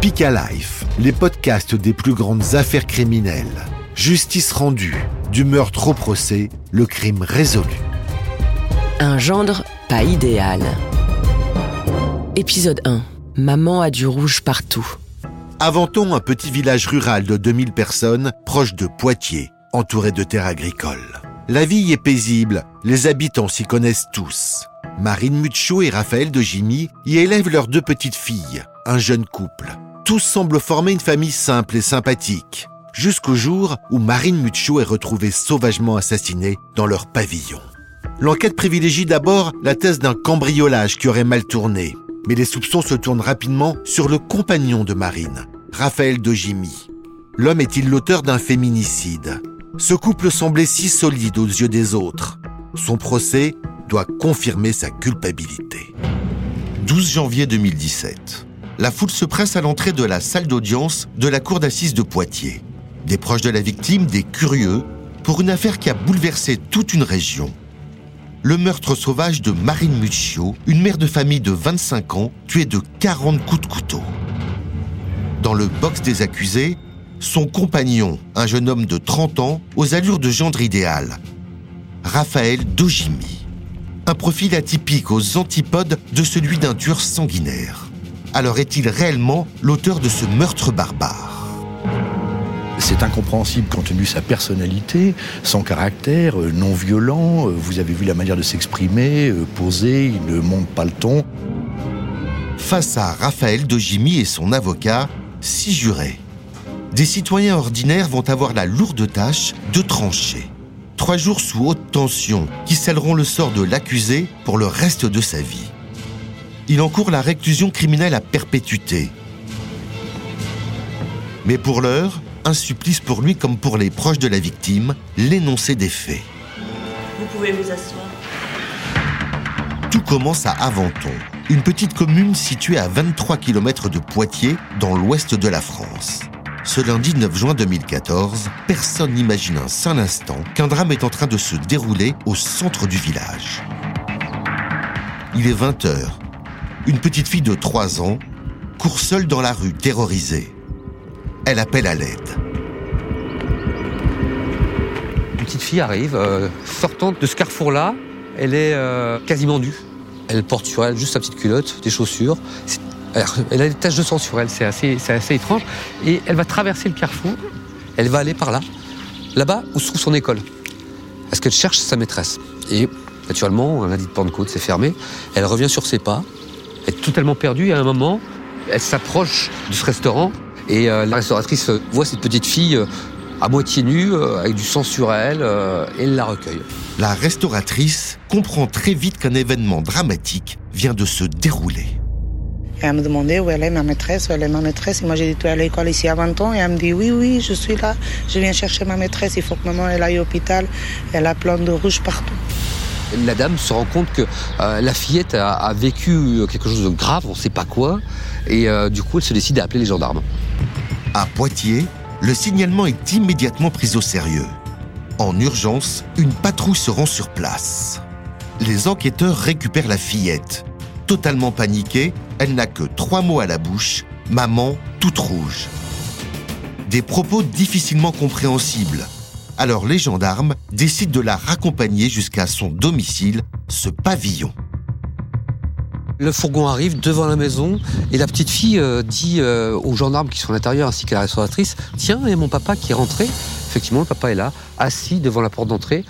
Speak Life, les podcasts des plus grandes affaires criminelles. Justice rendue, du meurtre au procès, le crime résolu. Un gendre pas idéal. Épisode 1. Maman a du rouge partout. Aventons un petit village rural de 2000 personnes proche de Poitiers, entouré de terres agricoles. La vie est paisible, les habitants s'y connaissent tous. Marine Mucho et Raphaël de Jimmy y élèvent leurs deux petites filles, un jeune couple. Tous semblent former une famille simple et sympathique, jusqu'au jour où Marine Mucho est retrouvée sauvagement assassinée dans leur pavillon. L'enquête privilégie d'abord la thèse d'un cambriolage qui aurait mal tourné, mais les soupçons se tournent rapidement sur le compagnon de Marine, Raphaël de Jimmy. L'homme est-il l'auteur d'un féminicide? Ce couple semblait si solide aux yeux des autres. Son procès doit confirmer sa culpabilité. 12 janvier 2017. La foule se presse à l'entrée de la salle d'audience de la cour d'assises de Poitiers. Des proches de la victime, des curieux, pour une affaire qui a bouleversé toute une région. Le meurtre sauvage de Marine Muccio, une mère de famille de 25 ans, tuée de 40 coups de couteau. Dans le box des accusés, son compagnon, un jeune homme de 30 ans, aux allures de gendre idéal, Raphaël Dojimi un profil atypique aux antipodes de celui d'un tueur sanguinaire. Alors est-il réellement l'auteur de ce meurtre barbare? C'est incompréhensible compte tenu de sa personnalité, son caractère euh, non violent. Euh, vous avez vu la manière de s'exprimer, euh, posé, il ne monte pas le ton. Face à Raphaël Dojimi et son avocat, six jurés. Des citoyens ordinaires vont avoir la lourde tâche de trancher trois jours sous haute tension qui scelleront le sort de l'accusé pour le reste de sa vie. Il encourt la réclusion criminelle à perpétuité. Mais pour l'heure, un supplice pour lui comme pour les proches de la victime, l'énoncé des faits. Vous pouvez vous asseoir. Tout commence à Aventon, une petite commune située à 23 km de Poitiers, dans l'ouest de la France. Ce lundi 9 juin 2014, personne n'imagine un seul instant qu'un drame est en train de se dérouler au centre du village. Il est 20h. Une petite fille de 3 ans court seule dans la rue, terrorisée. Elle appelle à l'aide. Une petite fille arrive, euh, sortant de ce carrefour-là, elle est euh, quasiment nue. Elle porte sur elle juste sa petite culotte, des chaussures elle a des taches de sang sur elle, c'est assez, étrange. Et elle va traverser le carrefour, elle va aller par là, là-bas où se trouve son école. Parce qu'elle cherche sa maîtresse. Et naturellement, un lundi de Pentecôte, c'est fermé. Elle revient sur ses pas, est totalement perdue. Et à un moment, elle s'approche de ce restaurant et euh, la restauratrice voit cette petite fille euh, à moitié nue, euh, avec du sang sur elle, et elle la recueille. La restauratrice comprend très vite qu'un événement dramatique vient de se dérouler elle me demandait où elle est ma maîtresse, où elle est ma maîtresse. Et moi, j'ai dit, tu es à l'école ici à 20 ans. Et elle me dit, oui, oui, je suis là. Je viens chercher ma maîtresse. Il faut que maman elle aille à l'hôpital. Elle a plein de rouge partout. La dame se rend compte que euh, la fillette a, vécu quelque chose de grave, on ne sait pas quoi. Et euh, du coup, elle se décide à appeler les gendarmes. À Poitiers, le signalement est immédiatement pris au sérieux. En urgence, une patrouille se rend sur place. Les enquêteurs récupèrent la fillette. Totalement paniquée, elle n'a que trois mots à la bouche, maman toute rouge. Des propos difficilement compréhensibles. Alors les gendarmes décident de la raccompagner jusqu'à son domicile, ce pavillon. Le fourgon arrive devant la maison et la petite fille euh, dit euh, aux gendarmes qui sont à l'intérieur ainsi qu'à la restauratrice Tiens, il y a mon papa qui est rentré. Effectivement, le papa est là, assis devant la porte d'entrée.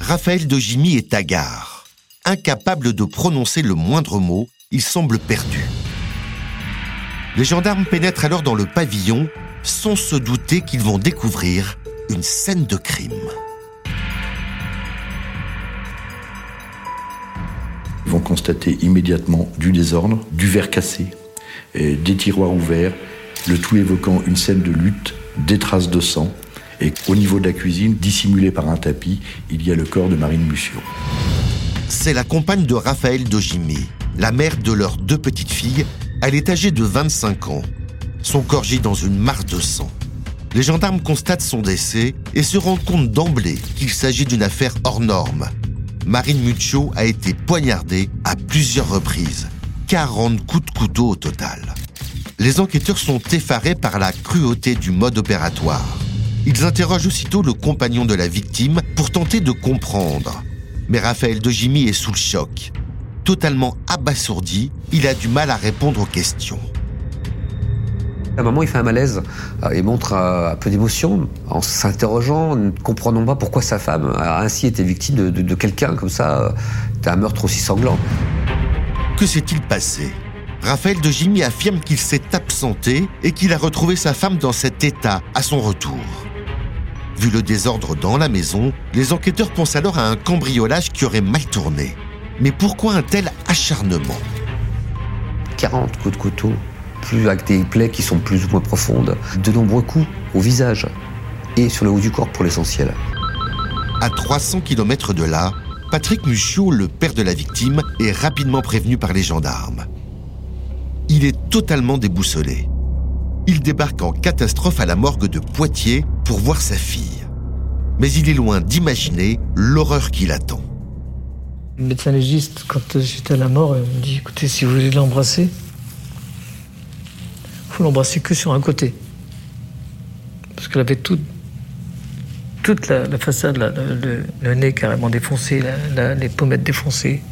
Raphaël de Jimmy est hagard, incapable de prononcer le moindre mot il semble perdu. Les gendarmes pénètrent alors dans le pavillon sans se douter qu'ils vont découvrir une scène de crime. Ils vont constater immédiatement du désordre, du verre cassé, des tiroirs ouverts, le tout évoquant une scène de lutte, des traces de sang. Et au niveau de la cuisine, dissimulé par un tapis, il y a le corps de Marine Mussio. C'est la compagne de Raphaël Dojimi, la mère de leurs deux petites filles, elle est âgée de 25 ans. Son corps gît dans une mare de sang. Les gendarmes constatent son décès et se rendent compte d'emblée qu'il s'agit d'une affaire hors norme. Marine Mucho a été poignardée à plusieurs reprises. 40 coups de couteau au total. les enquêteurs sont effarés par la cruauté du mode opératoire. Ils interrogent aussitôt le compagnon de la victime pour tenter de comprendre. Mais Raphaël de Jimmy est sous le choc. Totalement abasourdi, il a du mal à répondre aux questions. À un moment, il fait un malaise. Euh, Il montre euh, un peu d'émotion en s'interrogeant, ne comprenant pas pourquoi sa femme a ainsi été victime de, de- de quelqu'un comme ça, euh, d'un meurtre aussi sanglant. Que s'est-il passé? Raphaël de Jimmy affirme qu'il s'est absenté et qu'il a retrouvé sa femme dans cet état à son retour. Vu le désordre dans la maison, les enquêteurs pensent alors à un cambriolage qui aurait mal tourné. Mais pourquoi un tel acharnement? 40 coups de couteau, plus avec des plaies qui sont plus ou moins profondes, de nombreux coups au visage et sur le haut du corps pour l'essentiel. À 300 km de là, Patrick Muchiot, le père de la victime, est rapidement prévenu par les gendarmes. Il est totalement déboussolé. Il débarque en catastrophe à la morgue de Poitiers pour voir sa fille. Mais il est loin d'imaginer l'horreur qui l'attend. Le médecin légiste, quand j'étais à la mort, il me dit écoutez, si vous voulez l'embrasser, faut l'embrasser que sur un côté. Parce qu'elle avait toute, la, façade, le, nez carrément défoncé, les pommettes défoncées.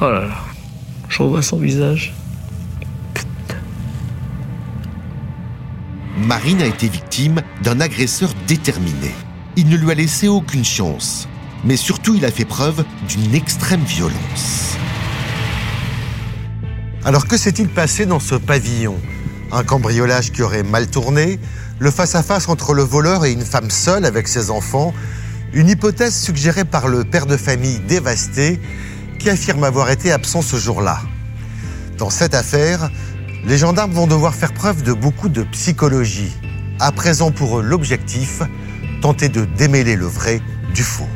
Oh là là, je revois son visage. Marine a été victime d'un agresseur déterminé. Il ne lui a laissé aucune chance. Mais surtout, il a fait preuve d'une extrême violence. Alors que s'est-il passé dans ce pavillon? Un cambriolage qui aurait mal tourné Le face-à-face entre le voleur et une femme seule avec ses enfants Une hypothèse suggérée par le père de famille dévasté qui affirme avoir été absent ce jour-là. Dans cette affaire, les gendarmes vont devoir faire preuve de beaucoup de psychologie. À présent pour eux l'objectif, tenter de démêler le vrai du faux.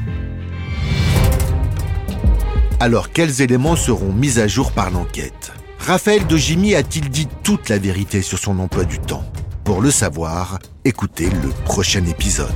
Alors quels éléments seront mis à jour par l'enquête? Raphaël de Jimmy a-t-il dit toute la vérité sur son emploi du temps? Pour le savoir, écoutez le prochain épisode.